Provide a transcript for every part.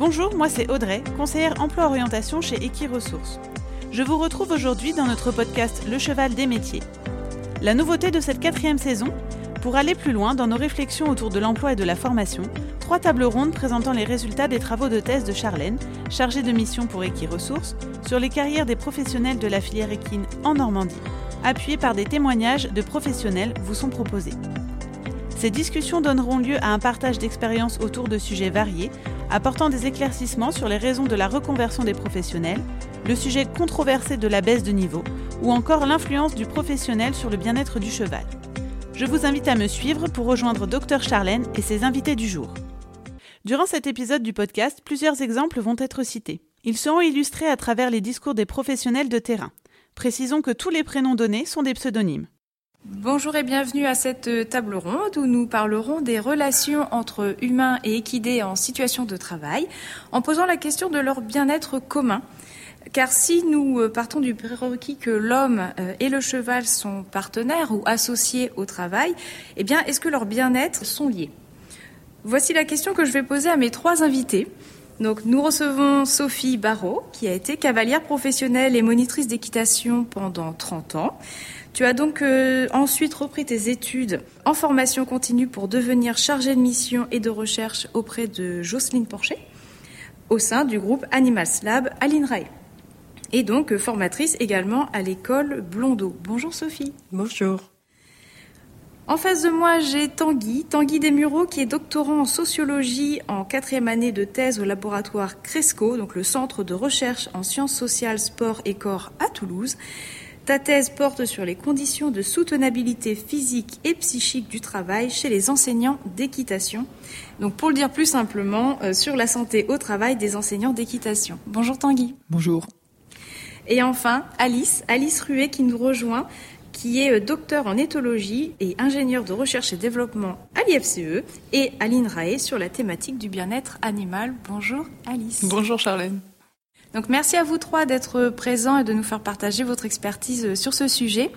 Bonjour, moi c'est Audrey, conseillère emploi-orientation chez Equiresources. Je vous retrouve aujourd'hui dans notre podcast Le Cheval des métiers. La nouveauté de cette quatrième saison, pour aller plus loin dans nos réflexions autour de l'emploi et de la formation, trois tables rondes présentant les résultats des travaux de thèse de Charlène, chargée de mission pour Equiresources, sur les carrières des professionnels de la filière équine en Normandie, appuyées par des témoignages de professionnels, vous sont proposés. Ces discussions donneront lieu à un partage d'expériences autour de sujets variés, apportant des éclaircissements sur les raisons de la reconversion des professionnels, le sujet controversé de la baisse de niveau, ou encore l'influence du professionnel sur le bien-être du cheval. Je vous invite à me suivre pour rejoindre Dr Charlène et ses invités du jour. Durant cet épisode du podcast, plusieurs exemples vont être cités. Ils seront illustrés à travers les discours des professionnels de terrain. Précisons que tous les prénoms donnés sont des pseudonymes. Bonjour et bienvenue à cette table ronde où nous parlerons des relations entre humains et équidés en situation de travail en posant la question de leur bien-être commun. Car si nous partons du prérequis que l'homme et le cheval sont partenaires ou associés au travail, eh bien, est-ce que leur bien-être sont liés? Voici la question que je vais poser à mes trois invités. Nous recevons Sophie Barrault, qui a été cavalière professionnelle et monitrice d'équitation pendant 30 ans. Tu as donc euh, ensuite repris tes études en formation continue pour devenir chargée de mission et de recherche auprès de Jocelyne Porcher au sein du groupe Animals Lab à l'INRAE. Et donc euh, formatrice également à l'école Blondeau. Bonjour Sophie. Bonjour. En face de moi, j'ai Tanguy, Tanguy Desmureaux, qui est doctorant en sociologie en quatrième année de thèse au laboratoire Cresco, donc le centre de recherche en sciences sociales, sport et corps à Toulouse. Ta thèse porte sur les conditions de soutenabilité physique et psychique du travail chez les enseignants d'équitation. Donc pour le dire plus simplement, euh, sur la santé au travail des enseignants d'équitation. Bonjour Tanguy. Bonjour. Et enfin, Alice, Alice Ruet qui nous rejoint, qui est euh, docteur en éthologie et ingénieur de recherche et développement à l'IFCE et à l'INRAE sur la thématique du bien-être animal. Bonjour Alice. Bonjour Charlène. Donc merci à vous trois d'être présents et de nous faire partager votre expertise sur ce sujet.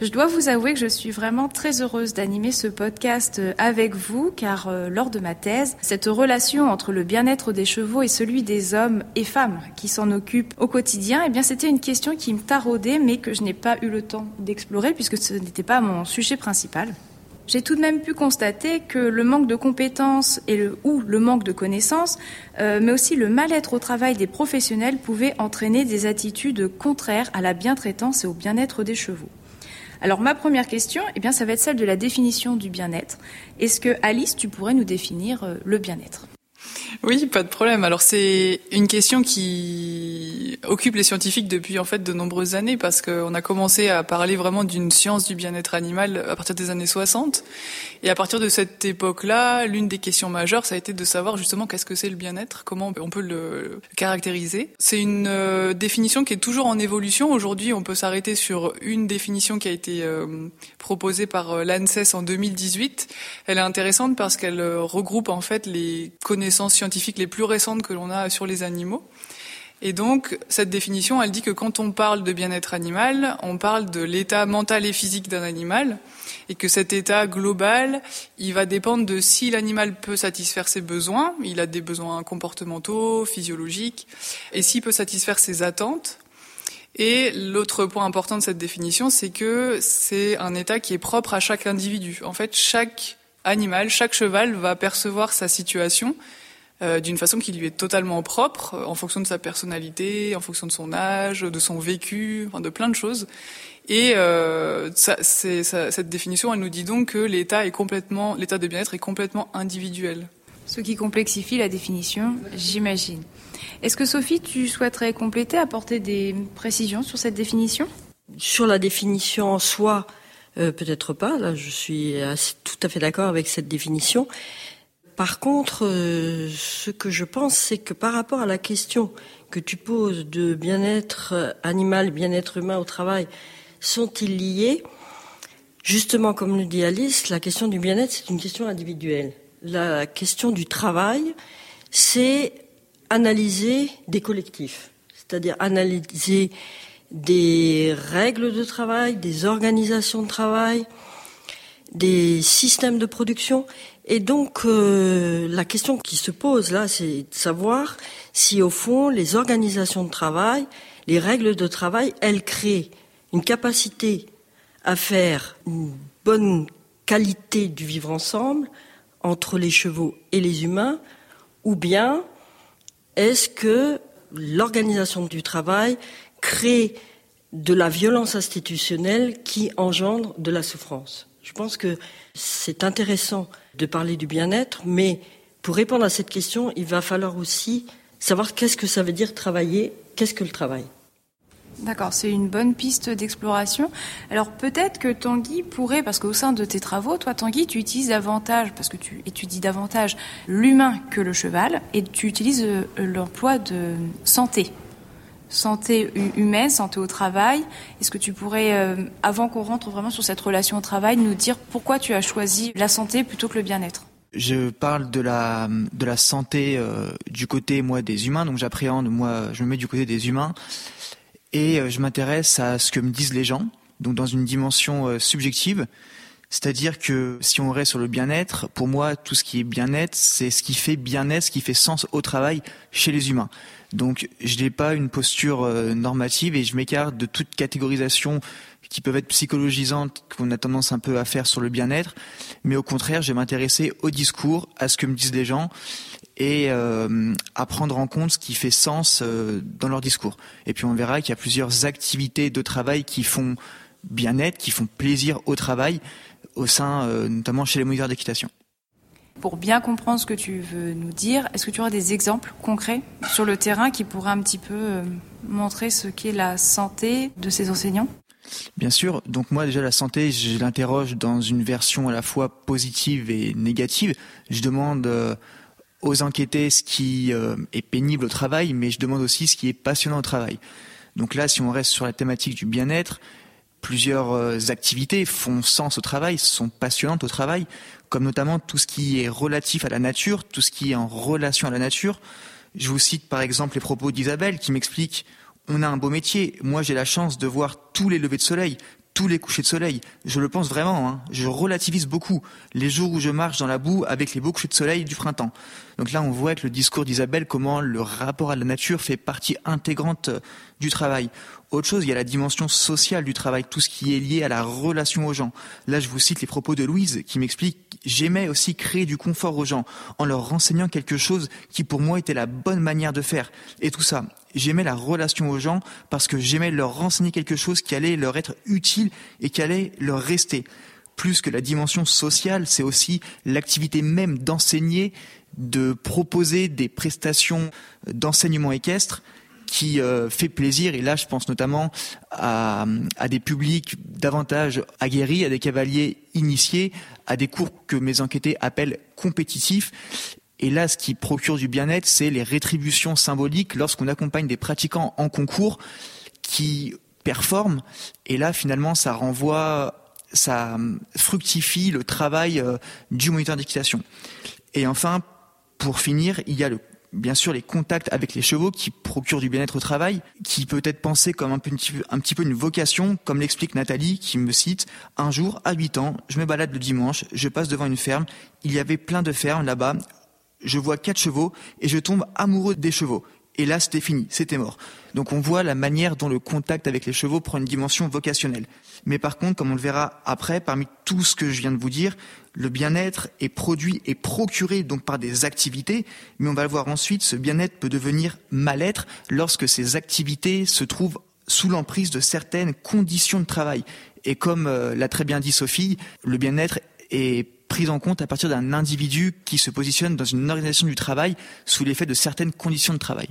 Je dois vous avouer que je suis vraiment très heureuse d'animer ce podcast avec vous car euh, lors de ma thèse, cette relation entre le bien-être des chevaux et celui des hommes et femmes qui s'en occupent au quotidien, eh bien c'était une question qui me taraudait mais que je n'ai pas eu le temps d'explorer puisque ce n'était pas mon sujet principal. J'ai tout de même pu constater que le manque de compétences et le, ou le manque de connaissances, euh, mais aussi le mal-être au travail des professionnels pouvaient entraîner des attitudes contraires à la bientraitance et au bien-être des chevaux. Alors ma première question, eh bien, ça va être celle de la définition du bien-être. Est-ce que Alice, tu pourrais nous définir euh, le bien-être? Oui, pas de problème. Alors c'est une question qui occupe les scientifiques depuis en fait de nombreuses années parce qu'on a commencé à parler vraiment d'une science du bien-être animal à partir des années 60. Et à partir de cette époque-là, l'une des questions majeures, ça a été de savoir justement qu'est-ce que c'est le bien-être, comment on peut le caractériser? C'est une euh, définition qui est toujours en évolution. Aujourd'hui, on peut s'arrêter sur une définition qui a été euh, proposée par euh, l'ANSES en 2018. Elle est intéressante parce qu'elle regroupe en fait les connaissances scientifiques les plus récentes que l'on a sur les animaux. Et donc, cette définition, elle dit que quand on parle de bien-être animal, on parle de l'état mental et physique d'un animal, et que cet état global, il va dépendre de si l'animal peut satisfaire ses besoins, il a des besoins comportementaux, physiologiques, et s'il peut satisfaire ses attentes. Et l'autre point important de cette définition, c'est que c'est un état qui est propre à chaque individu. En fait, chaque animal, chaque cheval va percevoir sa situation euh, d'une façon qui lui est totalement propre, euh, en fonction de sa personnalité, en fonction de son âge, de son vécu, enfin de plein de choses. Et euh, ça, ça, cette définition, elle nous dit donc que l'état est complètement, l'état de bien-être est complètement individuel. Ce qui complexifie la définition, j'imagine. Est-ce que Sophie, tu souhaiterais compléter, apporter des précisions sur cette définition? Sur la définition en soi, euh, peut-être pas. Là, je suis tout à fait d'accord avec cette définition. Par contre, euh, ce que je pense, c'est que par rapport à la question que tu poses de bien-être animal, bien-être humain au travail, sont-ils liés? Justement, comme le dit Alice, la question du bien-être, c'est une question individuelle. La question du travail, c'est analyser des collectifs, c'est-à-dire analyser des règles de travail, des organisations de travail, des systèmes de production. Et donc, euh, la question qui se pose là, c'est de savoir si au fond, les organisations de travail, les règles de travail, elles créent une capacité à faire une bonne qualité du vivre ensemble entre les chevaux et les humains, ou bien est-ce que l'organisation du travail crée de la violence institutionnelle qui engendre de la souffrance Je pense que c'est intéressant de parler du bien-être, mais pour répondre à cette question, il va falloir aussi savoir qu'est-ce que ça veut dire travailler, qu'est-ce que le travail. D'accord, c'est une bonne piste d'exploration. Alors peut-être que Tanguy pourrait, parce qu'au sein de tes travaux, toi Tanguy, tu utilises davantage, parce que tu étudies davantage l'humain que le cheval, et tu utilises euh, l'emploi de santé. Santé humaine, santé au travail. Est-ce que tu pourrais, euh, avant qu'on rentre vraiment sur cette relation au travail, nous dire pourquoi tu as choisi la santé plutôt que le bien-être? Je parle de la de la santé euh, du côté moi des humains donc j'appréhende moi je me mets du côté des humains et euh, je m'intéresse à ce que me disent les gens, donc dans une dimension subjective. C'est-à-dire que si on reste sur le bien-être, pour moi, tout ce qui est bien-être, c'est ce qui fait bien-être, ce qui fait sens au travail chez les humains. Donc, je n'ai pas une posture euh, normative et je m'écarte de toute catégorisation qui peuvent être psychologisantes, qu'on a tendance un peu à faire sur le bien-être. Mais au contraire, je vais m'intéresser au discours, à ce que me disent les gens et euh, à prendre en compte ce qui fait sens euh, dans leur discours. Et puis on verra qu'il y a plusieurs activités de travail qui font bien-être, qui font plaisir au travail, au sein euh, notamment chez les moniteurs d'équitation. Pour bien comprendre ce que tu veux nous dire, est-ce que tu auras des exemples concrets sur le terrain qui pourraient un petit peu montrer ce qu'est la santé de ces enseignants? Bien sûr, donc moi déjà la santé, je l'interroge dans une version à la fois positive et négative. Je demande aux enquêtés ce qui euh, est pénible au travail, mais je demande aussi ce qui est passionnant au travail. Donc là, si on reste sur la thématique du bien-être, plusieurs euh, activités font sens au travail, sont passionnantes au travail, comme notamment tout ce qui est relatif à la nature, tout ce qui est en relation à la nature. Je vous cite par exemple les propos d'Isabelle qui m'explique on a un beau métier. Moi, j'ai la chance de voir tous les levées de soleil, tous les couchers de soleil. Je le pense vraiment. Hein. Je relativise beaucoup les jours où je marche dans la boue avec les beaux couchers de soleil du printemps. Donc là, on voit avec le discours d'Isabelle comment le rapport à la nature fait partie intégrante euh, du travail. Autre chose, il y a la dimension sociale du travail, tout ce qui est lié à la relation aux gens. Là, je vous cite les propos de Louise qui m'explique j'aimais aussi créer du confort aux gens en leur renseignant quelque chose qui pour moi était la bonne manière de faire. Et tout ça, j'aimais la relation aux gens parce que j'aimais leur renseigner quelque chose qui allait leur être utile et qui allait leur rester. Plus que la dimension sociale, c'est aussi l'activité même d'enseigner, de proposer des prestations d'enseignement équestre qui euh, fait plaisir. Et là, je pense notamment à, à, des publics davantage aguerris, à des cavaliers initiés, à des cours que mes enquêtés appellent compétitifs. Et là, ce qui procure du bien-être, c'est les rétributions symboliques lorsqu'on accompagne des pratiquants en concours qui performent. Et là, finalement, ça renvoie, ça fructifie le travail euh, du moniteur d'équitation. Et enfin, pour finir, il y a le bien sûr les contacts avec les chevaux qui procurent du bien-être au travail, qui peut être pensé comme un, petit, peu une vocation, comme l'explique Nathalie qui me cite, un jour à 8 ans, je me balade le dimanche, je passe devant une ferme, il y avait plein de fermes là-bas, je vois quatre chevaux et je tombe amoureux des chevaux. Et là, c'était fini, c'était mort. Donc on voit la manière dont le contact avec les chevaux prend une dimension vocationnelle. Mais par contre, comme on le verra après, parmi tout ce que je viens de vous dire, le bien-être est produit et procuré donc par des activités, mais on va le voir ensuite, ce bien-être peut devenir mal-être lorsque ces activités se trouvent sous l'emprise de certaines conditions de travail. Et comme euh, l'a très bien dit Sophie, le bien-être est pris en compte à partir d'un individu qui se positionne dans une organisation du travail sous l'effet de certaines conditions de travail.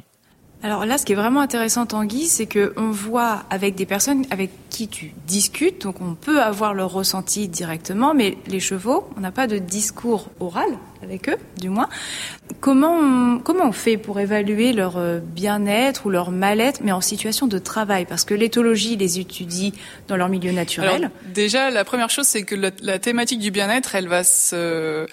Alors là, ce qui est vraiment intéressant, Tanguy, c'est qu'on voit avec des personnes avec qui tu discutes, donc on peut avoir leur ressenti directement, mais les chevaux, on n'a pas de discours oral avec eux, du moins. Comment on, comment on fait pour évaluer leur euh, bien-être ou leur mal-être, mais en situation de travail? Parce que l'éthologie les étudie dans leur milieu naturel. déjà, la première chose, c'est que la, thématique du bien-être, elle va se,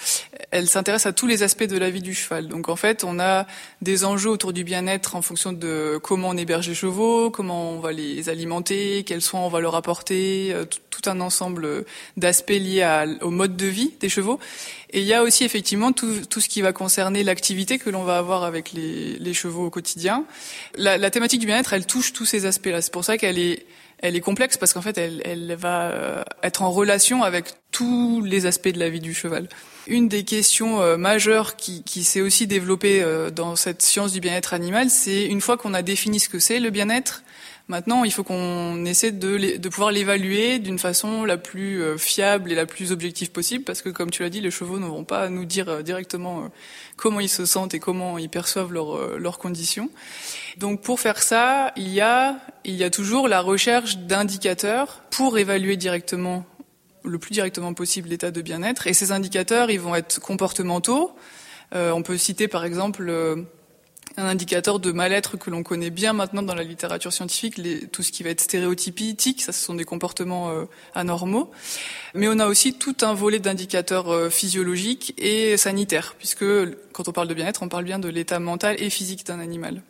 elle s'intéresse à tous les aspects de la vie du cheval. Donc en fait, on a des enjeux autour du bien-être en fonction de comment on héberge les chevaux, comment on va les alimenter, quels soins on va leur apporter, euh, tout un ensemble d'aspects liés au mode de vie des chevaux. Et il y a aussi effectivement tout, ce qui va concerner l'activité que l'on va avoir avec les, chevaux au quotidien. La, thématique du bien-être, elle touche tous ces aspects-là. C'est pour ça qu'elle est elle est complexe parce qu'en fait, elle, elle, va euh, être en relation avec tous les aspects de la vie du cheval. Une des questions euh, majeures qui, qui s'est aussi développée euh, dans cette science du bien-être animal, c'est une fois qu'on a défini ce que c'est le bien-être, Maintenant, il faut qu'on essaie de, de pouvoir l'évaluer d'une façon la plus fiable et la plus objective possible, parce que comme tu l'as dit, les chevaux ne vont pas nous dire directement comment ils se sentent et comment ils perçoivent leurs conditions. Donc pour faire ça, il y a, il y a toujours la recherche d'indicateurs pour évaluer directement, le plus directement possible, l'état de bien-être. Et ces indicateurs, ils vont être comportementaux. Euh, on peut citer par exemple euh, un indicateur de mal-être que l'on connaît bien maintenant dans la littérature scientifique, tout ce qui va être stéréotypique, ça ce sont des comportements euh, anormaux. Mais on a aussi tout un volet d'indicateurs physiologiques et sanitaires, puisque quand on parle de bien-être, on parle bien de l'état mental et physique d'un animal.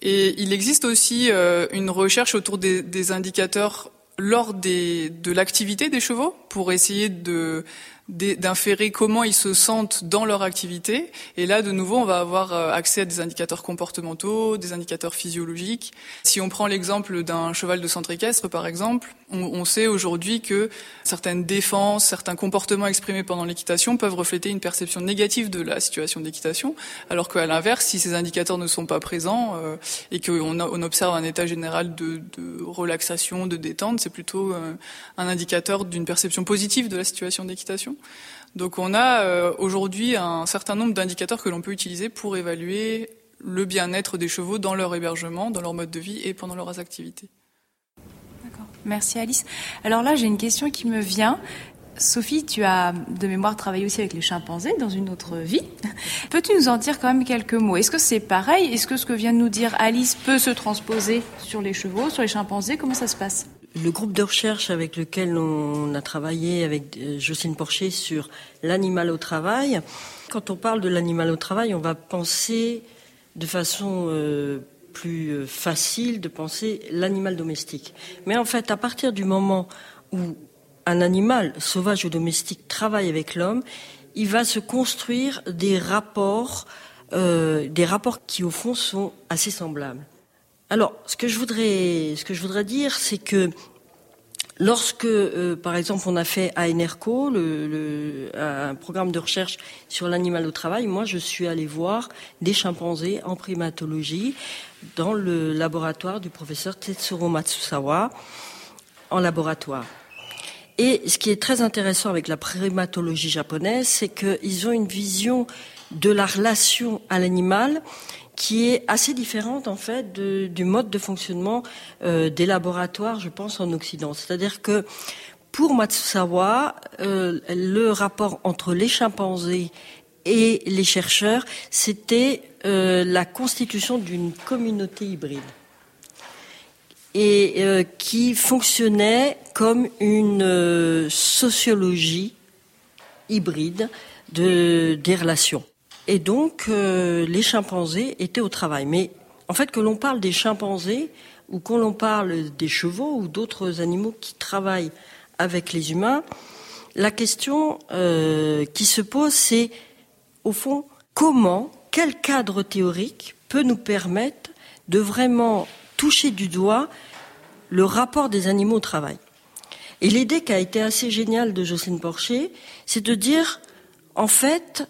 Et il existe aussi une recherche autour des indicateurs lors des, de l'activité des chevaux pour essayer de d'inférer comment ils se sentent dans leur activité. Et là, de nouveau, on va avoir euh, accès à des indicateurs comportementaux, des indicateurs physiologiques. Si on prend l'exemple d'un cheval de centre équestre, par exemple, on, sait aujourd'hui que certaines défenses, certains comportements exprimés pendant l'équitation peuvent refléter une perception négative de la situation d'équitation, alors qu'à l'inverse, si ces indicateurs ne sont pas présents euh, et qu'on on observe un état général de, de relaxation, de détente, c'est plutôt euh, un indicateur d'une perception positive de la situation d'équitation. Donc on a euh, aujourd'hui un certain nombre d'indicateurs que l'on peut utiliser pour évaluer le bien-être des chevaux dans leur hébergement, dans leur mode de vie et pendant leurs activités. D'accord. Merci Alice. Alors là, j'ai une question qui me vient. Sophie, tu as de mémoire travaillé aussi avec les chimpanzés dans une autre vie. Peux-tu nous en dire quand même quelques mots? Est-ce que c'est pareil? Est-ce que ce que vient de nous dire Alice peut se transposer sur les chevaux, sur les chimpanzés? Comment ça se passe? Le groupe de recherche avec lequel on a travaillé avec euh, Jocelyne Porcher sur l'animal au travail, quand on parle de l'animal au travail, on va penser de façon euh, plus euh, facile de penser l'animal domestique. Mais en fait, à partir du moment où un animal, sauvage ou domestique, travaille avec l'homme, il va se construire des rapports, des rapports qui au fond sont assez semblables. Alors, ce que je voudrais, ce que je voudrais dire, c'est que lorsque, euh, par exemple, on a fait à Enerco le, un programme de recherche sur l'animal au travail, moi, je suis allée voir des chimpanzés en primatologie dans le laboratoire du professeur Tetsuro Matsusawa en laboratoire. Et ce qui est très intéressant avec la primatologie japonaise, c'est qu'ils ont une vision de la relation à l'animal qui est assez différente en fait du mode de fonctionnement euh, des laboratoires, je pense, en Occident. C'est-à-dire que pour Matsusawa, euh, le rapport entre les chimpanzés et les chercheurs, c'était euh, la constitution d'une communauté hybride et qui fonctionnait comme une sociologie hybride de, des relations. Et donc, euh, les chimpanzés étaient au travail. Mais en fait, que l'on parle des chimpanzés ou qu'on l'on parle des chevaux ou d'autres animaux qui travaillent avec les humains, la question euh, qui se pose, c'est au fond, comment, quel cadre théorique peut nous permettre de vraiment toucher du doigt le rapport des animaux au travail? Et l'idée qui a été assez géniale de Jocelyne Porcher, c'est de dire, en fait,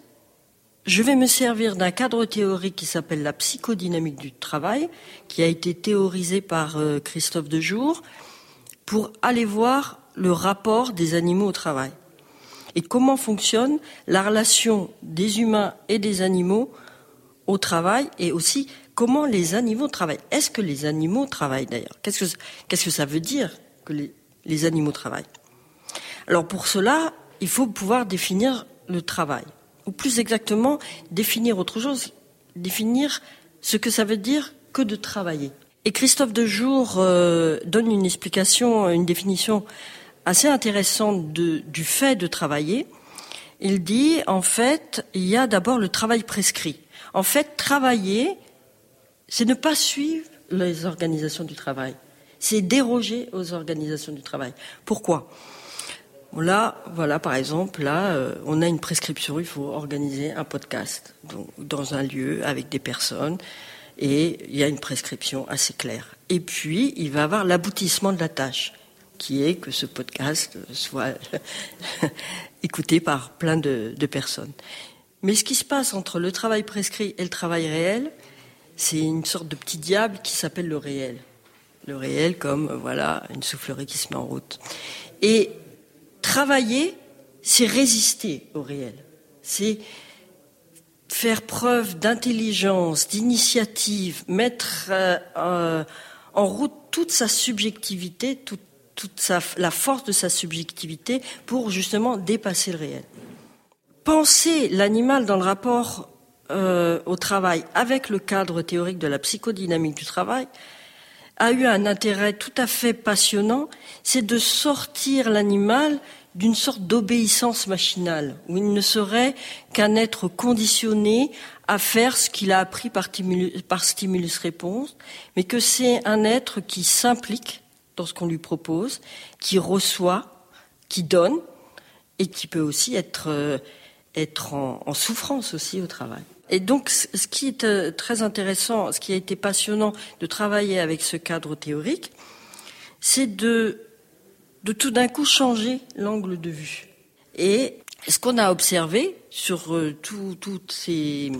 je vais me servir d'un cadre théorique qui s'appelle la psychodynamique du travail, qui a été théorisé par euh, Christophe Dejour, pour aller voir le rapport des animaux au travail. Et comment fonctionne la relation des humains et des animaux au travail et aussi comment les animaux travaillent. Est-ce que les animaux travaillent d'ailleurs? Qu'est-ce que, ça veut dire que les animaux travaillent? Alors pour cela, il faut pouvoir définir le travail ou plus exactement définir autre chose, définir ce que ça veut dire que de travailler. Et Christophe Dejour euh, donne une explication, une définition assez intéressante du fait de travailler. Il dit, en fait, il y a d'abord le travail prescrit. En fait, travailler, c'est ne pas suivre les organisations du travail. C'est déroger aux organisations du travail. Pourquoi? Là, voilà, par exemple, là, euh, on a une prescription, il faut organiser un podcast dans un lieu avec des personnes, et il y a une prescription assez claire. Et puis, il va avoir l'aboutissement de la tâche, qui est que ce podcast soit écouté par plein de, de personnes. Mais ce qui se passe entre le travail prescrit et le travail réel, c'est une sorte de petit diable qui s'appelle le réel. Le réel comme, voilà, une soufflerie qui se met en route. Et travailler, c'est résister au réel. C'est faire preuve d'intelligence, d'initiative, mettre euh, euh, en route toute sa subjectivité, toute, la force de sa subjectivité pour justement dépasser le réel. Penser l'animal dans le rapport euh, au travail avec le cadre théorique de la psychodynamique du travail a eu un intérêt tout à fait passionnant, c'est de sortir l'animal d'une sorte d'obéissance machinale, où il ne serait qu'un être conditionné à faire ce qu'il a appris par, stimulus-réponse, mais que c'est un être qui s'implique dans ce qu'on lui propose, qui reçoit, qui donne, et qui peut aussi être, euh, être en, en souffrance aussi au travail. Et donc, ce qui est euh, très intéressant, ce qui a été passionnant de travailler avec ce cadre théorique, c'est de de tout d'un coup changer l'angle de vue. Et ce qu'on a observé sur euh, tous ces,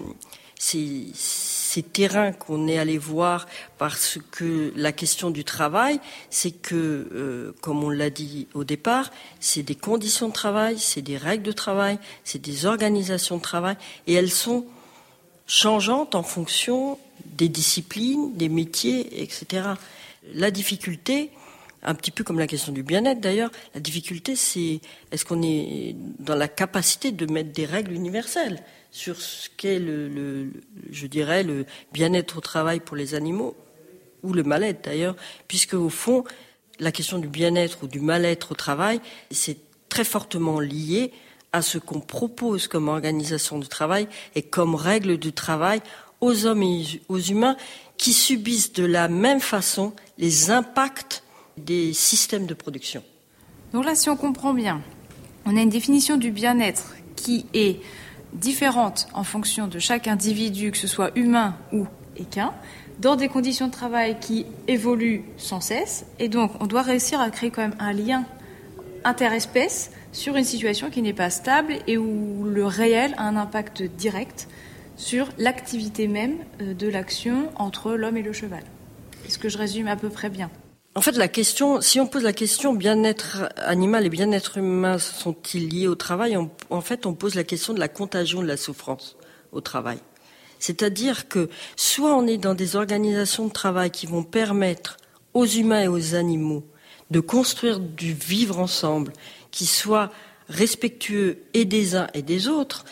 ces, terrains qu'on est allé voir, parce que la question du travail, c'est que, euh, comme on l'a dit au départ, c'est des conditions de travail, c'est des règles de travail, c'est des organisations de travail, et elles sont changeantes en fonction des disciplines, des métiers, etc. La difficulté, un petit peu comme la question du bien-être d'ailleurs, la difficulté c'est est-ce qu'on est dans la capacité de mettre des règles universelles sur ce qu'est le, je dirais, le bien-être au travail pour les animaux, ou le mal-être d'ailleurs, puisque au fond, la question du bien-être ou du mal-être au travail, c'est très fortement lié à ce qu'on propose comme organisation de travail et comme règles de travail aux hommes et aux humains qui subissent de la même façon les impacts des systèmes de production. Donc là, si on comprend bien, on a une définition du bien-être qui est différente en fonction de chaque individu, que ce soit humain ou équin, dans des conditions de travail qui évoluent sans cesse. Et donc, on doit réussir à créer quand même un lien interespèce sur une situation qui n'est pas stable et où le réel a un impact direct sur l'activité même euh, de l'action entre l'homme et le cheval. Est-ce que je résume à peu près bien? En fait, la question, si on pose la question bien-être animal et bien-être humain sont-ils liés au travail, en fait, on pose la question de la contagion de la souffrance au travail. C'est-à-dire que soit on est dans des organisations de travail qui vont permettre aux humains et aux animaux de construire du vivre ensemble qui soit respectueux et des uns et des autres.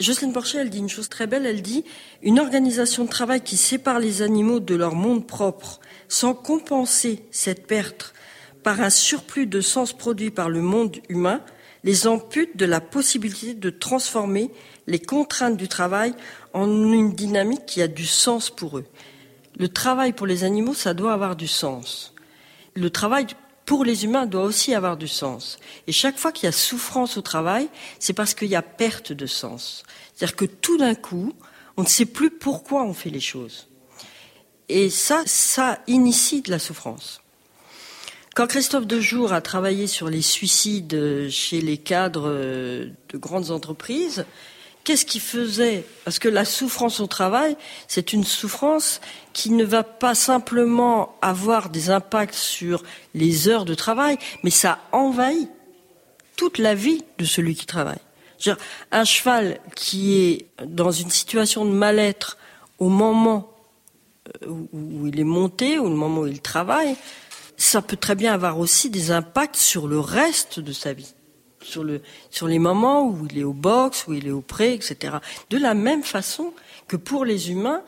Jocelyne Porcher, elle dit une chose très belle, elle dit une organisation de travail qui sépare les animaux de leur monde propre sans compenser cette perte par un surplus de sens produit par le monde humain, les ampute de la possibilité de transformer les contraintes du travail en une dynamique qui a du sens pour eux. Le travail pour les animaux, ça doit avoir du sens. Le travail pour les humains doit aussi avoir du sens. Et chaque fois qu'il y a souffrance au travail, c'est parce qu'il y a perte de sens. C'est-à-dire que tout d'un coup, on ne sait plus pourquoi on fait les choses. Et ça, ça initie de la souffrance. Quand Christophe Dejour a travaillé sur les suicides chez les cadres de grandes entreprises, qu'est-ce qu'il faisait? Parce que la souffrance au travail, c'est une souffrance qui ne va pas simplement avoir des impacts sur les heures de travail, mais ça envahit toute la vie de celui qui travaille. Un cheval qui est dans une situation de mal-être au moment euh, où il est monté, ou le moment où il travaille, ça peut très bien avoir aussi des impacts sur le reste de sa vie. Sur, le, sur les moments où il est au box, où il est au pré, etc. De la même façon que pour les humains,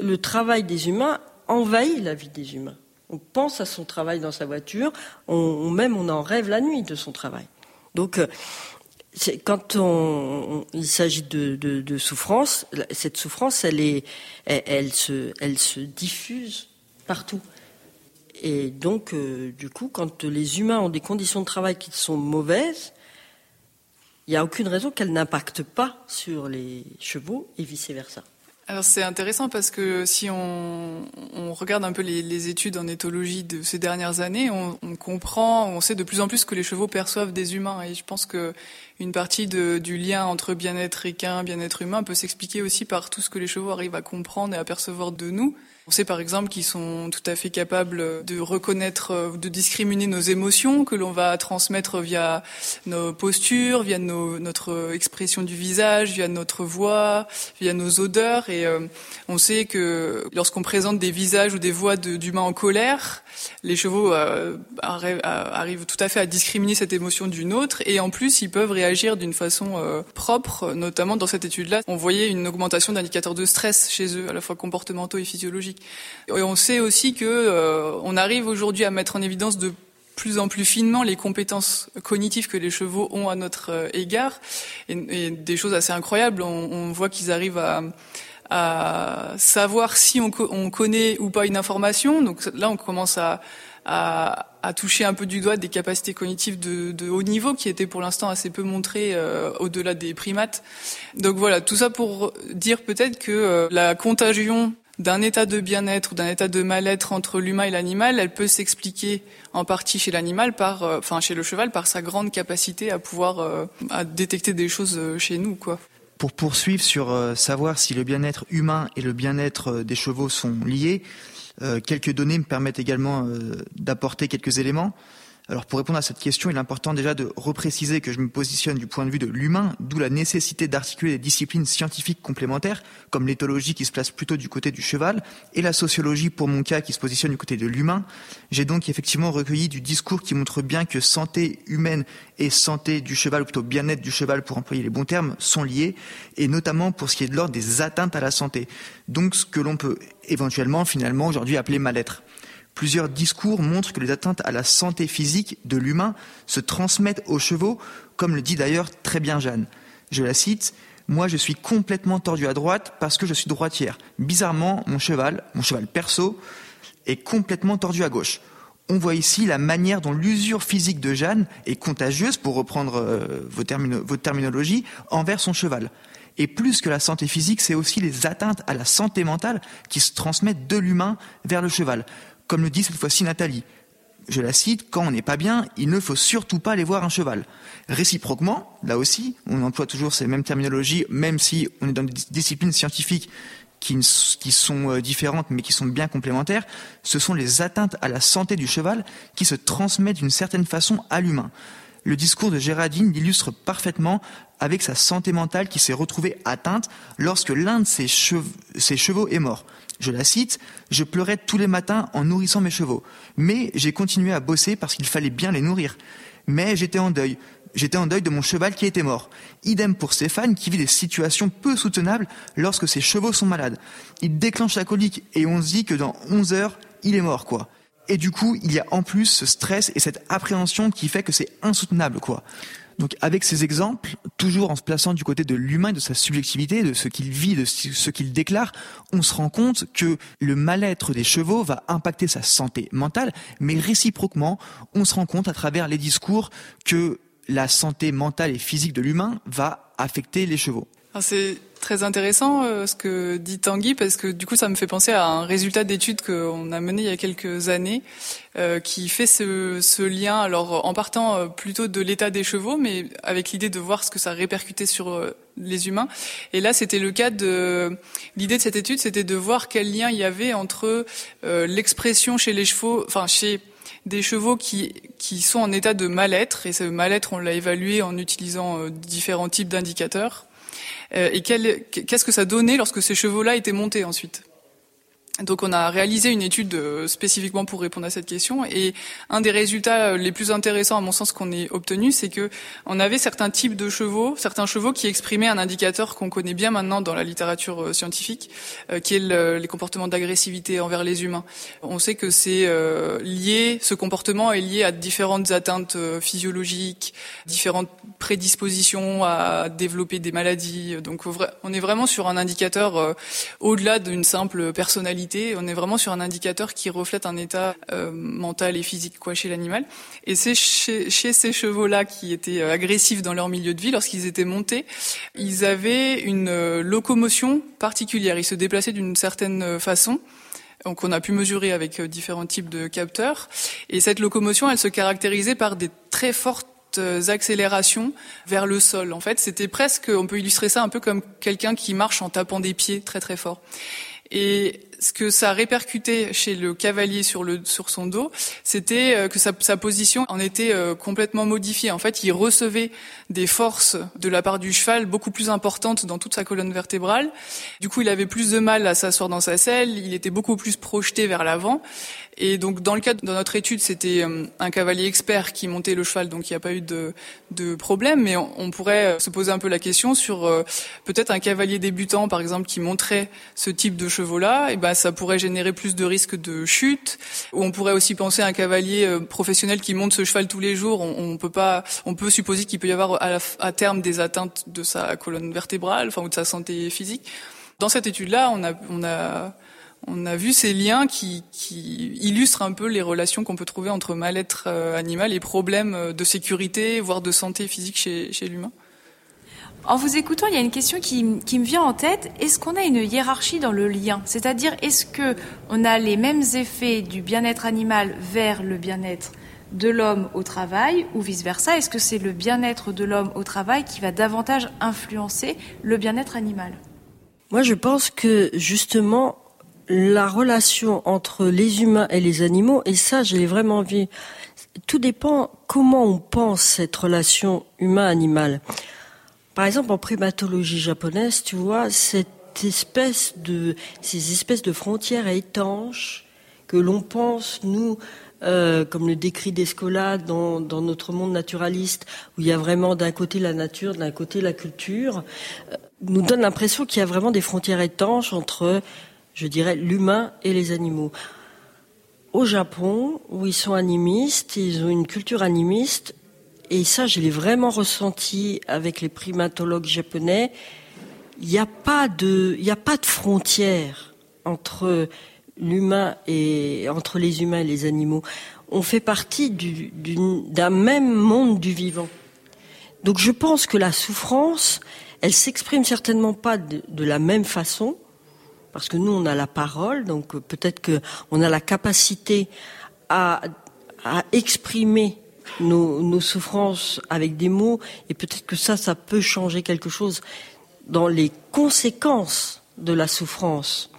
le travail des humains envahit la vie des humains. On pense à son travail dans sa voiture, on, même on en rêve la nuit de son travail. Donc, euh, quand on, il s'agit de, souffrance, cette souffrance, elle se diffuse partout. Et donc, euh, du coup, quand les humains ont des conditions de travail qui sont mauvaises, il n'y a aucune raison qu'elles n'impactent pas sur les chevaux et vice-versa. Alors c'est intéressant parce que si on, on regarde un peu les, les, études en éthologie de ces dernières années, on, on, comprend, on sait de plus en plus que les chevaux perçoivent des humains. Et je pense que une partie de, du lien entre bien-être équin, bien-être humain peut s'expliquer aussi par tout ce que les chevaux arrivent à comprendre et à percevoir de nous. On sait par exemple qu'ils sont tout à fait capables de reconnaître, euh, de discriminer nos émotions que l'on va transmettre via nos postures, via nos, notre expression du visage, via notre voix, via nos odeurs. Et euh, on sait que lorsqu'on présente des visages ou des voix d'humains en colère, les chevaux euh, arrivent tout à fait à discriminer cette émotion d'une autre. Et en plus, ils peuvent réagir d'une façon propre, notamment dans cette étude-là. On voyait une augmentation d'indicateurs de stress chez eux, à la fois comportementaux et physiologiques. Et on sait aussi que euh, on arrive aujourd'hui à mettre en évidence de plus en plus finement les compétences cognitives que les chevaux ont à notre euh, égard et, des choses assez incroyables. On, voit qu'ils arrivent à, à, savoir si on, on, connaît ou pas une information. Donc là, on commence à, à, à, toucher un peu du doigt des capacités cognitives de, de haut niveau qui étaient pour l'instant assez peu montrées euh, au-delà des primates. Donc voilà, tout ça pour dire peut-être que la contagion d'un état de bien-être ou d'un état de mal-être entre l'humain et l'animal, elle peut s'expliquer en partie chez l'animal par, euh, enfin chez le cheval, par sa grande capacité à pouvoir euh, à détecter des choses euh, chez nous, quoi. Pour poursuivre sur savoir si le bien-être humain et le bien-être des chevaux sont liés, quelques données me permettent également d'apporter quelques éléments. Alors pour répondre à cette question, il est important déjà de repréciser que je me positionne du point de vue de l'humain, d'où la nécessité d'articuler des disciplines scientifiques complémentaires, comme l'éthologie qui se place plutôt du côté du cheval, et la sociologie pour mon cas qui se positionne du côté de l'humain. J'ai donc effectivement recueilli du discours qui montre bien que santé humaine et santé du cheval, ou plutôt bien-être du cheval pour employer les bons termes, sont liés, et notamment pour ce qui est de l'ordre des atteintes à la santé. Donc ce que l'on peut éventuellement finalement aujourd'hui appeler mal-être. Plusieurs discours montrent que les atteintes à la santé physique de l'humain se transmettent aux chevaux, comme le dit d'ailleurs très bien Jeanne. Je la cite Moi, je suis complètement tordu à droite parce que je suis droitière. Bizarrement, mon cheval, mon cheval perso, est complètement tordu à gauche. On voit ici la manière dont l'usure physique de Jeanne est contagieuse, pour reprendre euh, votre terminologie, envers son cheval. Et plus que la santé physique, c'est aussi les atteintes à la santé mentale qui se transmettent de l'humain vers le cheval comme le dit cette fois-ci Nathalie. Je la cite, quand on n'est pas bien, il ne faut surtout pas aller voir un cheval. Réciproquement, là aussi, on emploie toujours ces mêmes terminologies, même si on est dans des disciplines scientifiques qui, sont euh, différentes mais qui sont bien complémentaires, ce sont les atteintes à la santé du cheval qui se transmettent d'une certaine façon à l'humain. Le discours de Géraldine l'illustre parfaitement avec sa santé mentale qui s'est retrouvée atteinte lorsque l'un de ses, chevaux est mort. Je la cite, je pleurais tous les matins en nourrissant mes chevaux, mais j'ai continué à bosser parce qu'il fallait bien les nourrir. Mais j'étais en deuil. J'étais en deuil de mon cheval qui était mort. Idem pour Stéphane qui vit des situations peu soutenables lorsque ses chevaux sont malades. Il déclenche la colique et on se dit que dans 11 heures, il est mort, quoi. Et du coup, il y a en plus ce stress et cette appréhension qui fait que c'est insoutenable, quoi. Donc avec ces exemples, toujours en se plaçant du côté de l'humain, de sa subjectivité, de ce qu'il vit, de ce qu'il déclare, on se rend compte que le mal-être des chevaux va impacter sa santé mentale, mais réciproquement, on se rend compte à travers les discours que la santé mentale et physique de l'humain va affecter les chevaux. C'est très intéressant euh, ce que dit Tanguy parce que du coup ça me fait penser à un résultat d'étude qu'on a mené il y a quelques années euh, qui fait ce, lien alors en partant euh, plutôt de l'état des chevaux mais avec l'idée de voir ce que ça répercutait sur les humains. Et là c'était le cas de l'idée de cette étude c'était de voir quel lien il y avait entre l'expression chez les chevaux enfin chez des chevaux qui, sont en état de mal-être, et ce mal-être, on l'a évalué en utilisant différents types d'indicateurs, et qu'est-ce que ça donnait lorsque ces chevaux-là étaient montés ensuite? Donc on a réalisé une étude euh, spécifiquement pour répondre à cette question et un des résultats euh, les plus intéressants à mon sens qu'on ait obtenu, c'est que on avait certains types de chevaux, certains chevaux qui exprimaient un indicateur qu'on connaît bien maintenant dans la littérature euh, scientifique, qui est le, les comportements d'agressivité envers les humains. On sait que c'est lié, ce comportement est lié à différentes atteintes physiologiques, différentes prédispositions à développer des maladies. Donc on est vraiment sur un indicateur au-delà d'une simple personnalité on est vraiment sur un indicateur qui reflète un état euh, mental et physique chez l'animal. Et c'est chez, ces chevaux-là qui étaient euh, agressifs dans leur milieu de vie, lorsqu'ils étaient montés, ils avaient une euh, locomotion particulière. Ils se déplaçaient d'une certaine façon. Donc on a pu mesurer avec différents types de capteurs. Et cette locomotion, elle se caractérisait par des très fortes accélérations vers le sol. En fait, c'était presque, on peut illustrer ça un peu comme quelqu'un qui marche en tapant des pieds très très fort. Et ce que ça a répercuté chez le cavalier sur, le, sur son dos, c'était euh, que sa, sa, position en était euh, complètement modifiée. En fait, il recevait des forces de la part du cheval beaucoup plus importantes dans toute sa colonne vertébrale. Du coup, il avait plus de mal à s'asseoir dans sa selle, il était beaucoup plus projeté vers l'avant. Et donc, dans le cadre de notre étude, c'était euh, un cavalier expert qui montait le cheval, donc il n'y a pas eu de, de problème. Mais on, on, pourrait se poser un peu la question sur peut-être un cavalier débutant, par exemple, qui montrait ce type de chevaux-là. Et ben, bah, ça pourrait générer plus de risques de chute. Ou on pourrait aussi penser à un cavalier euh, professionnel qui monte ce cheval tous les jours. On, peut pas, on peut supposer qu'il peut y avoir à, terme des atteintes de sa colonne vertébrale, enfin ou de sa santé physique. Dans cette étude-là, on a, on a on a vu ces liens qui, qui illustrent un peu les relations qu'on peut trouver entre mal-être euh, animal et problèmes euh, de sécurité, voire de santé physique chez, chez l'humain. En vous écoutant, il y a une question qui, me vient en tête. Est-ce qu'on a une hiérarchie dans le lien? C'est-à-dire, est-ce que on a les mêmes effets du bien-être animal vers le bien-être de l'homme au travail ou vice-versa? Est-ce que c'est le bien-être de l'homme au travail qui va davantage influencer le bien-être animal? Moi, je pense que justement, la relation entre les humains et les animaux, et ça, je l'ai vraiment vu, tout dépend comment on pense cette relation humain-animal. Par exemple, en primatologie japonaise, tu vois, cette espèce de, ces espèces de frontières étanches que l'on pense, nous, euh, comme le décrit Descola dans, dans, notre monde naturaliste, où il y a vraiment d'un côté la nature, d'un côté la culture, euh, nous donne l'impression qu'il y a vraiment des frontières étanches entre, je dirais, l'humain et les animaux. Au Japon, où ils sont animistes, ils ont une culture animiste, et ça, je l'ai vraiment ressenti avec les primatologues japonais. Il n'y a pas de, a pas de frontière entre l'humain et entre les humains et les animaux. On fait partie d'un même monde du vivant. Donc je pense que la souffrance, elle s'exprime certainement pas de, la même façon, parce que nous on a la parole, donc peut-être que on a la capacité à, à exprimer nos, souffrances avec des mots, et peut-être que ça, ça peut changer quelque chose dans les conséquences de la souffrance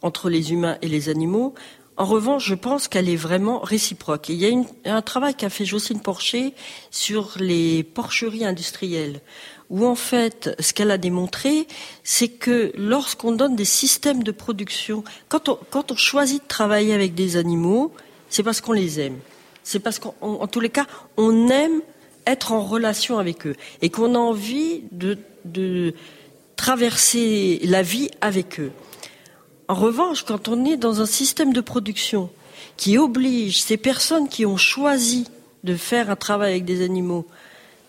entre les humains et les animaux. En revanche, je pense qu'elle est vraiment réciproque. il y a un travail qu'a fait Jocelyne Porcher sur les porcheries industrielles, où en fait, ce qu'elle a démontré, c'est que lorsqu'on donne des systèmes de production, quand on choisit de travailler avec des animaux, c'est parce qu'on les aime c'est parce qu'en tous les cas, on aime être en relation avec eux et qu'on a envie de, traverser la vie avec eux. En revanche, quand on est dans un système de production qui oblige ces personnes qui ont choisi de faire un travail avec des animaux,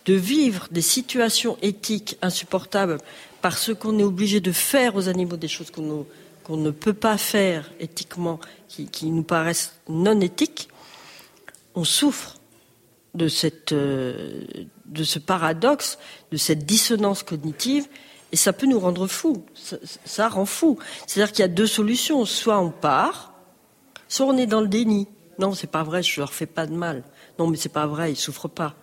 de vivre des situations éthiques insupportables parce qu'on est obligé de faire aux animaux des choses qu'on ne, peut pas faire éthiquement, qui nous paraissent non éthiques, on souffre euh, de ce paradoxe, de cette dissonance cognitive, et ça peut nous rendre fous. Ça, rend fou. C'est-à-dire qu'il y a deux solutions. Soit on part, soit on est dans le déni. Non, c'est pas vrai, je leur fais pas de mal. Non, mais c'est pas vrai, ils souffrent pas.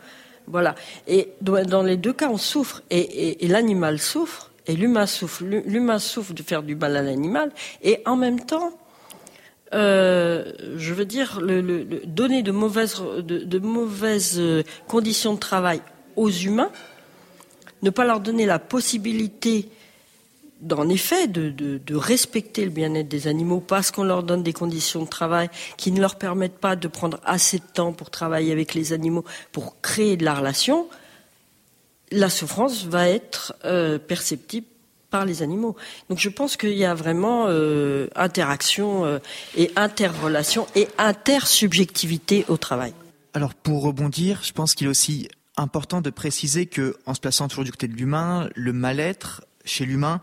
Voilà. Et dans les deux cas, on souffre. Et, l'animal souffre, et l'humain souffre. L'humain souffre de faire du mal à l'animal, et en même temps, euh, je veux dire, donner de mauvaises, de, mauvaises euh, conditions de travail aux humains, ne pas leur donner la possibilité en effet de, de, respecter le bien-être des animaux parce qu'on leur donne des conditions de travail qui ne leur permettent pas de prendre assez de temps pour travailler avec les animaux, pour créer de la relation, la souffrance va être euh, perceptible par les animaux. Donc je pense qu'il y a vraiment euh, interaction euh, et interrelation et intersubjectivité au travail. Alors pour rebondir, je pense qu'il est aussi important de préciser que, en se plaçant toujours du côté de l'humain, le mal-être chez l'humain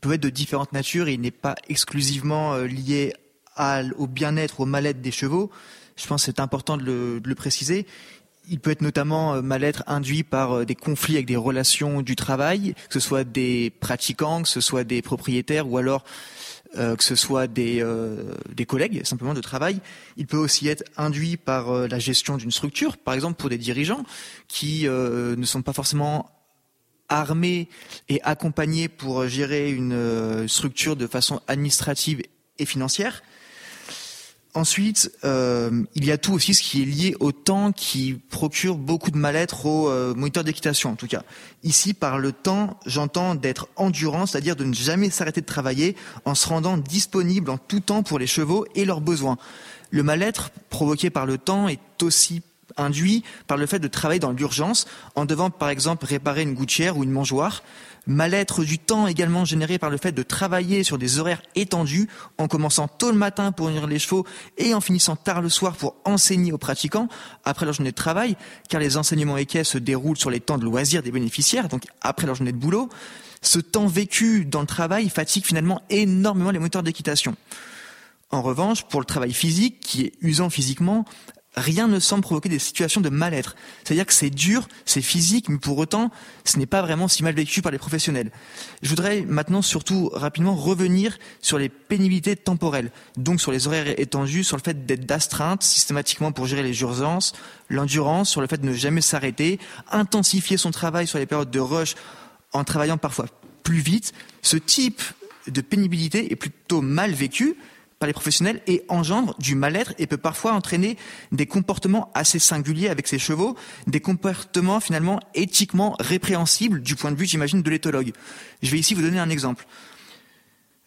peut être de différentes natures et il n'est pas exclusivement euh, lié au bien-être, au mal-être des chevaux. Je pense que c'est important de le, préciser. Il peut être notamment euh, mal-être induit par euh, des conflits avec des relations du travail, que ce soit des pratiquants, que ce soit des propriétaires ou alors que ce soit des, des collègues simplement de travail. Il peut aussi être induit par la gestion d'une structure, par exemple pour des dirigeants qui ne sont pas forcément armés et accompagnés pour gérer une euh, structure de façon administrative et financière. Ensuite, euh, il y a tout aussi ce qui est lié au temps qui procure beaucoup de mal-être aux euh, moniteurs d'équitation, en tout cas. Ici, par le temps, j'entends d'être endurant, c'est-à-dire de ne jamais s'arrêter de travailler en se rendant disponible en tout temps pour les chevaux et leurs besoins. Le mal-être provoqué par le temps est aussi induit par le fait de travailler dans l'urgence en devant par exemple réparer une gouttière ou une mangeoire, mal-être du temps également généré par le fait de travailler sur des horaires étendus en commençant tôt le matin pour nourrir les chevaux et en finissant tard le soir pour enseigner aux pratiquants après leur journée de travail, car les enseignements équestres se déroulent sur les temps de loisirs des bénéficiaires, donc après leur journée de boulot. Ce temps vécu dans le travail fatigue finalement énormément les moteurs d'équitation. En revanche, pour le travail physique, qui est usant physiquement, rien ne semble provoquer des situations de mal-être. C'est-à-dire que c'est dur, c'est physique, mais pour autant, ce n'est pas vraiment si mal vécu par les professionnels. Je voudrais maintenant surtout rapidement revenir sur les pénibilités temporelles, donc sur les horaires étendus, sur le fait d'être d'astreinte systématiquement pour gérer les urgences, l'endurance, sur le fait de ne jamais s'arrêter, intensifier son travail sur les périodes de rush en travaillant parfois plus vite. Ce type de pénibilité est plutôt mal vécu, par les professionnels et engendre du mal-être et peut parfois entraîner des comportements assez singuliers avec ses chevaux, des comportements finalement éthiquement répréhensibles du point de vue, j'imagine, de l'éthologue. Je vais ici vous donner un exemple.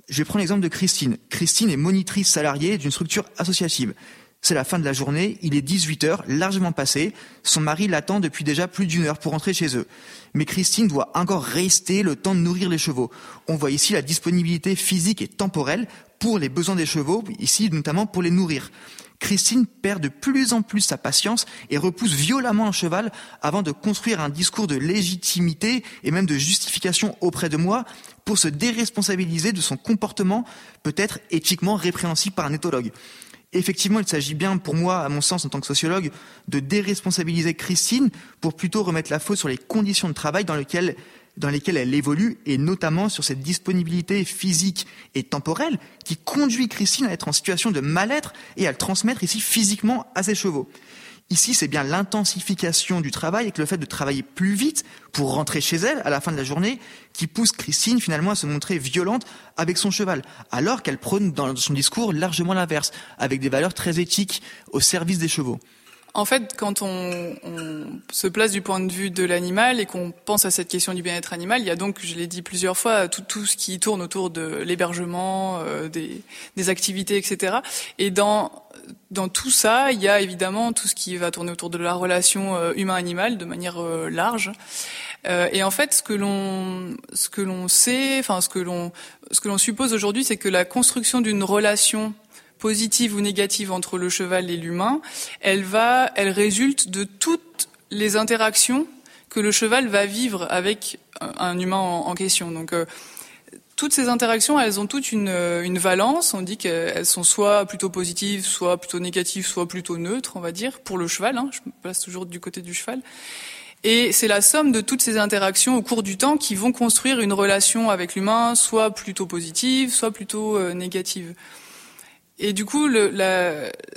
Je vais prendre l'exemple de Christine. Christine est monitrice salariée d'une structure associative. C'est la fin de la journée, il est 18 heures, largement passé. Son mari l'attend depuis déjà plus d'une heure pour rentrer chez eux. Mais Christine doit encore rester le temps de nourrir les chevaux. On voit ici la disponibilité physique et temporelle pour les besoins des chevaux, ici notamment pour les nourrir. Christine perd de plus en plus sa patience et repousse violemment un cheval avant de construire un discours de légitimité et même de justification auprès de moi pour se déresponsabiliser de son comportement peut-être éthiquement répréhensible par un éthologue. Effectivement, il s'agit bien, pour moi, à mon sens, en tant que sociologue, de déresponsabiliser Christine pour plutôt remettre la faute sur les conditions de travail dans lesquelles, elle évolue, et notamment sur cette disponibilité physique et temporelle qui conduit Christine à être en situation de mal-être et à le transmettre ici physiquement à ses chevaux. Ici, c'est bien l'intensification du travail et le fait de travailler plus vite pour rentrer chez elle à la fin de la journée qui pousse Christine finalement à se montrer violente avec son cheval, alors qu'elle prône dans son discours largement l'inverse, avec des valeurs très éthiques au service des chevaux. En fait, quand on, se place du point de vue de l'animal et qu'on pense à cette question du bien-être animal, il y a donc, je l'ai dit plusieurs fois, tout, tout ce qui tourne autour de l'hébergement, euh, des, des, activités, etc. Et dans dans tout ça, il y a évidemment tout ce qui va tourner autour de la relation euh, humain-animal de manière euh, large. Euh, et en fait, ce que l'on ce que l'on sait, enfin ce que l'on ce que l'on suppose aujourd'hui, c'est que la construction d'une relation positive ou négative entre le cheval et l'humain, elle va, elle résulte de toutes les interactions que le cheval va vivre avec un humain en, question. Donc toutes ces interactions, elles ont toutes une, une valence. On dit qu'elles sont soit plutôt positives, soit plutôt négatives, soit plutôt neutres, on va dire, pour le cheval. Hein, je me place toujours du côté du cheval. Et c'est la somme de toutes ces interactions au cours du temps qui vont construire une relation avec l'humain, soit plutôt positive, soit plutôt euh, négative. Et du coup,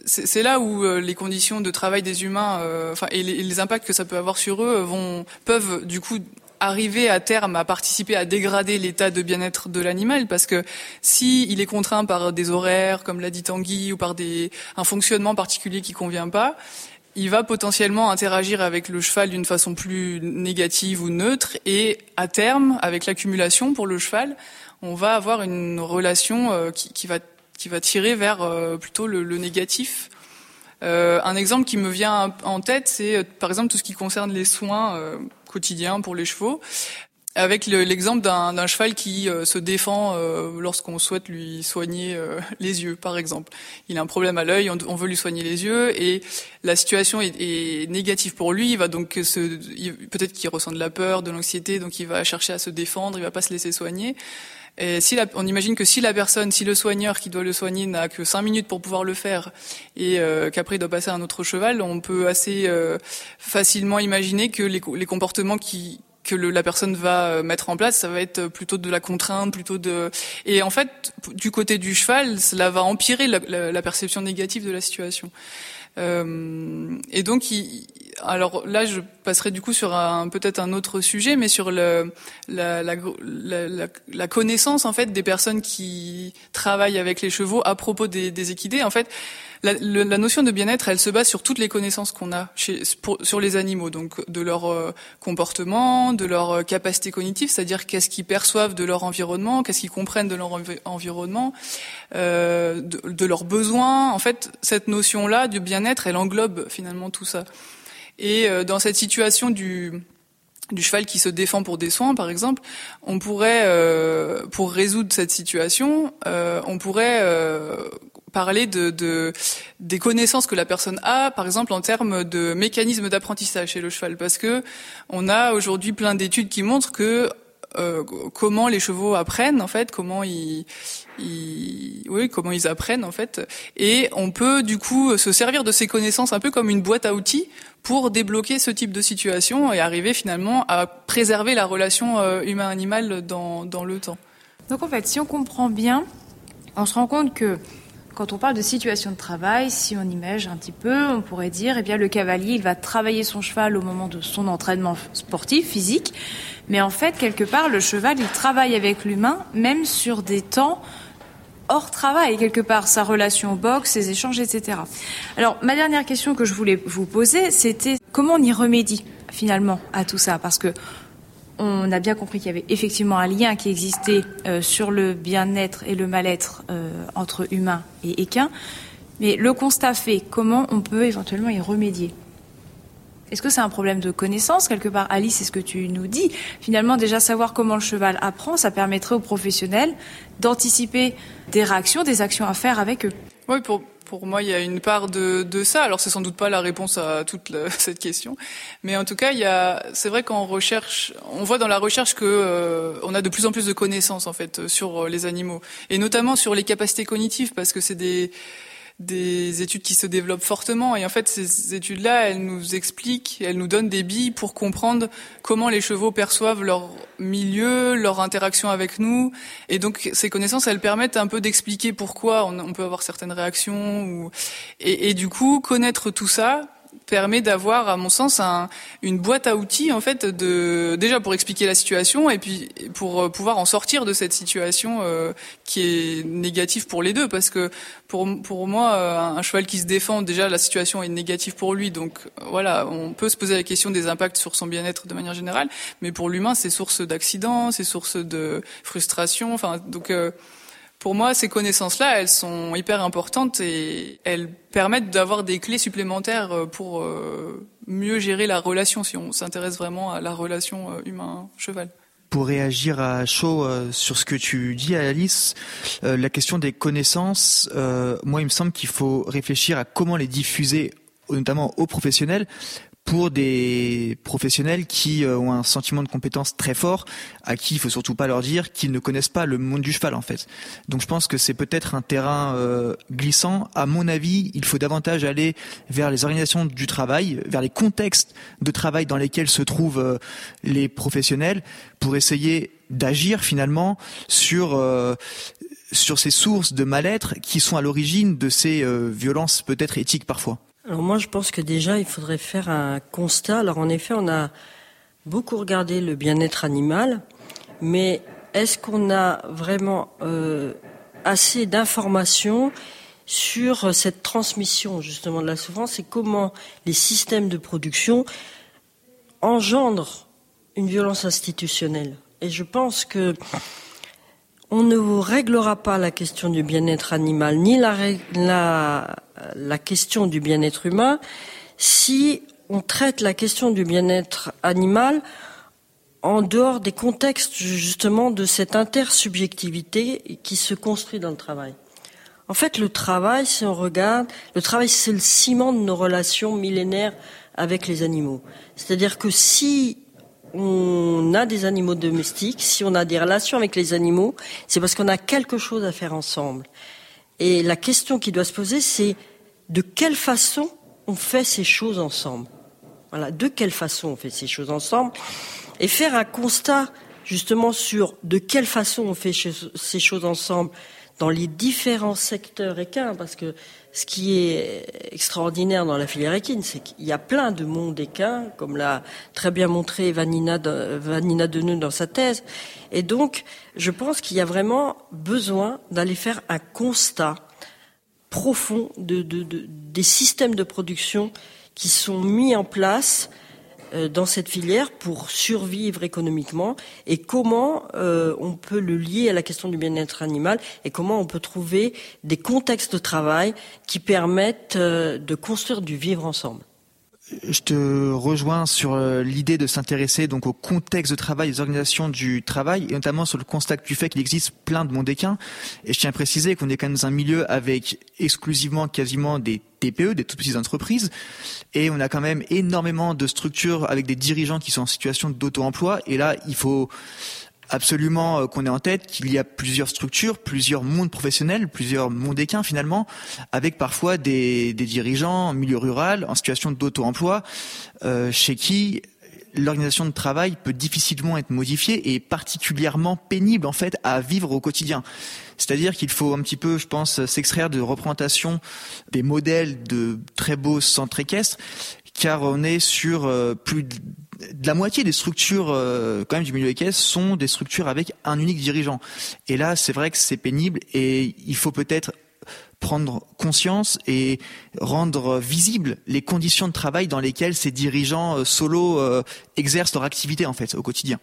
c'est là où euh, les conditions de travail des humains, euh, enfin, et les, les, impacts que ça peut avoir sur eux, vont peuvent du coup arriver à terme à participer à dégrader l'état de bien-être de l'animal. Parce que si il est contraint par des horaires comme l'a dit Tanguy ou par des un fonctionnement particulier qui convient pas il va potentiellement interagir avec le cheval d'une façon plus négative ou neutre. Et à terme, avec l'accumulation pour le cheval, on va avoir une relation euh, qui, qui, va qui va tirer vers euh, plutôt le, le négatif. Euh, un exemple qui me vient en tête, c'est par exemple tout ce qui concerne les soins quotidiens pour les chevaux avec l'exemple d'un cheval qui euh, se défend euh, lorsqu'on souhaite lui soigner euh, les yeux, par exemple. Il a un problème à l'œil, on, veut lui soigner les yeux, et la situation est, est négative pour lui. Il va donc peut-être qu'il ressent de la peur, de l'anxiété, donc il va chercher à se défendre, il va pas se laisser soigner. Et si la, on imagine que si la personne, si le soigneur qui doit le soigner n'a que cinq minutes pour pouvoir le faire et qu'après il doit passer à un autre cheval, on peut assez facilement imaginer que les, les comportements qui, que le, la personne va euh, mettre en place, ça va être plutôt de la contrainte, plutôt de. Et en fait, du côté du cheval, cela va empirer la, la, la perception négative de la situation. Euh, et donc, il, alors là, je passerai du coup sur un peut-être un autre sujet, mais sur le, la, la, la, connaissance en fait des personnes qui travaillent avec les chevaux à propos des, des équidés. En fait, la, la notion de bien-être, elle se base sur toutes les connaissances qu'on a chez, sur les animaux, donc de leur euh, comportement, de leur euh, capacité cognitive, c'est-à-dire qu'est-ce qu'ils perçoivent de leur environnement, qu'est-ce qu'ils comprennent de leur environnement, euh, de, de, leurs besoins. En fait, cette notion-là du bien-être, elle englobe finalement tout ça. Et euh, dans cette situation du du cheval qui se défend pour des soins, par exemple, on pourrait, euh, pour résoudre cette situation, euh, on pourrait euh, parler de, de, des connaissances que la personne a, par exemple en termes de mécanismes d'apprentissage chez le cheval, parce que on a aujourd'hui plein d'études qui montrent que euh, comment les chevaux apprennent en fait, comment ils, apprennent en fait, et on peut du coup se servir de ces connaissances un peu comme une boîte à outils pour débloquer ce type de situation et arriver finalement à préserver la relation euh, humain-animal dans, le temps. Donc en fait, si on comprend bien, on se rend compte que quand on parle de situation de travail, si on imagine un petit peu, on pourrait dire, eh bien, le cavalier, il va travailler son cheval au moment de son entraînement sportif, physique. Mais en fait, quelque part, le cheval, il travaille avec l'humain, même sur des temps hors travail, quelque part, sa relation au box, ses échanges, etc. Alors, ma dernière question que je voulais vous poser, c'était comment on y remédie, finalement, à tout ça? Parce que on a bien compris qu'il y avait effectivement un lien qui existait euh, sur le bien-être et le mal-être euh, entre humains et équins. Mais le constat fait, comment on peut éventuellement y remédier? Est-ce que c'est un problème de connaissance quelque part? Alice, c'est ce que tu nous dis. Finalement, déjà savoir comment le cheval apprend, ça permettrait aux professionnels d'anticiper des réactions, des actions à faire avec eux. Oui, pour, pour moi, il y a une part de, de ça. Alors, c'est sans doute pas la réponse à toute cette question, mais en tout cas, il y a. C'est vrai qu'en recherche, on voit dans la recherche que euh, on a de plus en plus de connaissances en fait sur les animaux, et notamment sur les capacités cognitives, parce que c'est des des études qui se développent fortement. Et en fait, ces études-là, elles nous expliquent, elles nous donnent des billes pour comprendre comment les chevaux perçoivent leur milieu, leur interaction avec nous. Et donc, ces connaissances, elles permettent un peu d'expliquer pourquoi on, peut avoir certaines réactions. Ou... Et, et du coup, connaître tout ça, permet d'avoir, à mon sens, un, une boîte à outils en fait de déjà pour expliquer la situation et puis pour euh, pouvoir en sortir de cette situation euh, qui est négative pour les deux. Parce que pour pour moi euh, un cheval qui se défend déjà la situation est négative pour lui. Donc voilà on peut se poser la question des impacts sur son bien-être de manière générale. Mais pour l'humain c'est source d'accidents c'est source de frustration. Enfin donc pour moi, ces connaissances-là, elles sont hyper importantes et elles permettent d'avoir des clés supplémentaires euh, pour euh, mieux gérer la relation, si on s'intéresse vraiment à la relation euh, humain-cheval. Pour réagir à chaud sur ce que tu dis, Alice, la question des connaissances, moi, il me semble qu'il faut réfléchir à comment les diffuser notamment aux professionnels pour des professionnels qui euh, ont un sentiment de compétence très fort, à qui il faut surtout pas leur dire qu'ils ne connaissent pas le monde du cheval en fait. Donc je pense que c'est peut-être un terrain euh, glissant. À mon avis, il faut davantage aller vers les organisations du travail, vers les contextes de travail dans lesquels se trouvent euh, les professionnels, pour essayer d'agir finalement sur sur ces sources de mal-être qui sont à l'origine de ces violences peut-être éthiques parfois. Alors moi, je pense que déjà, il faudrait faire un constat. Alors en effet, on a beaucoup regardé le bien-être animal, mais est-ce qu'on a vraiment euh, assez d'informations sur cette transmission justement de la souffrance et comment les systèmes de production engendrent une violence institutionnelle? Et je pense que on ne réglera pas la question du bien-être animal ni la, la, la question du bien-être humain si on traite la question du bien-être animal en dehors des contextes justement de cette intersubjectivité qui se construit dans le travail. En fait, le travail, si on regarde, le travail, c'est le ciment de nos relations millénaires avec les animaux. C'est-à-dire que si on a des animaux domestiques, si on a des relations avec les animaux, c'est parce qu'on a quelque chose à faire ensemble. Et la question qui doit se poser, c'est de quelle façon on fait ces choses ensemble. Voilà, de quelle façon on fait ces choses ensemble et faire un constat justement sur de quelle façon on fait ces choses ensemble dans les différents secteurs équins, parce que ce qui est extraordinaire dans la filière équine, c'est qu'il y a plein de mondes équins, comme l'a très bien montré Vanina, Vanina dans sa thèse. Et donc, je pense qu'il y a vraiment besoin d'aller faire un constat profond de, de, de, des systèmes de production qui sont mis en place dans cette filière pour survivre économiquement et comment euh, on peut le lier à la question du bien-être animal et comment on peut trouver des contextes de travail qui permettent euh, de construire du vivre ensemble je te rejoins sur euh, l'idée de s'intéresser donc au contexte de travail, des organisations du travail, et notamment sur le constat du fait qu'il existe plein de mondéquins. Et je tiens à préciser qu'on est quand même dans un milieu avec exclusivement quasiment des TPE, des toutes petites entreprises, et on a quand même énormément de structures avec des dirigeants qui sont en situation d'auto-emploi. Et là, il faut absolument euh, qu'on ait en tête qu'il y a plusieurs structures, plusieurs mondes professionnels, plusieurs mondes équins finalement, avec parfois des, des dirigeants en milieu rural, en situation d'auto-emploi, euh, chez qui l'organisation de travail peut difficilement être modifiée et particulièrement pénible en fait à vivre au quotidien. C'est-à-dire qu'il faut un petit peu, je pense, s'extraire de représentation des modèles de très beaux centres équestres, car on est sur euh, plus la moitié des structures euh, quand même du milieu équestre sont des structures avec un unique dirigeant. Et là, c'est vrai que c'est pénible et il faut peut-être prendre conscience et rendre visibles les conditions de travail dans lesquelles ces dirigeants euh, solo euh, exercent leur activité en fait au quotidien.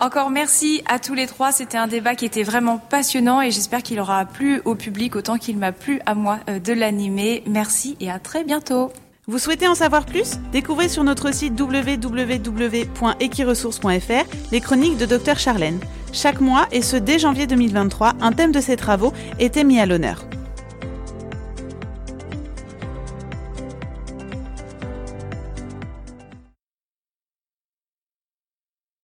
Encore merci à tous les trois. C'était un débat qui était vraiment passionnant et j'espère qu'il aura plu au public autant qu'il m'a plu à moi de l'animer. Merci et à très bientôt. Vous souhaitez en savoir plus? Découvrez sur notre site www.equiresources.fr les chroniques de Dr Charlène. Chaque mois, et ce dès janvier 2023, un thème de ses travaux était mis à l'honneur.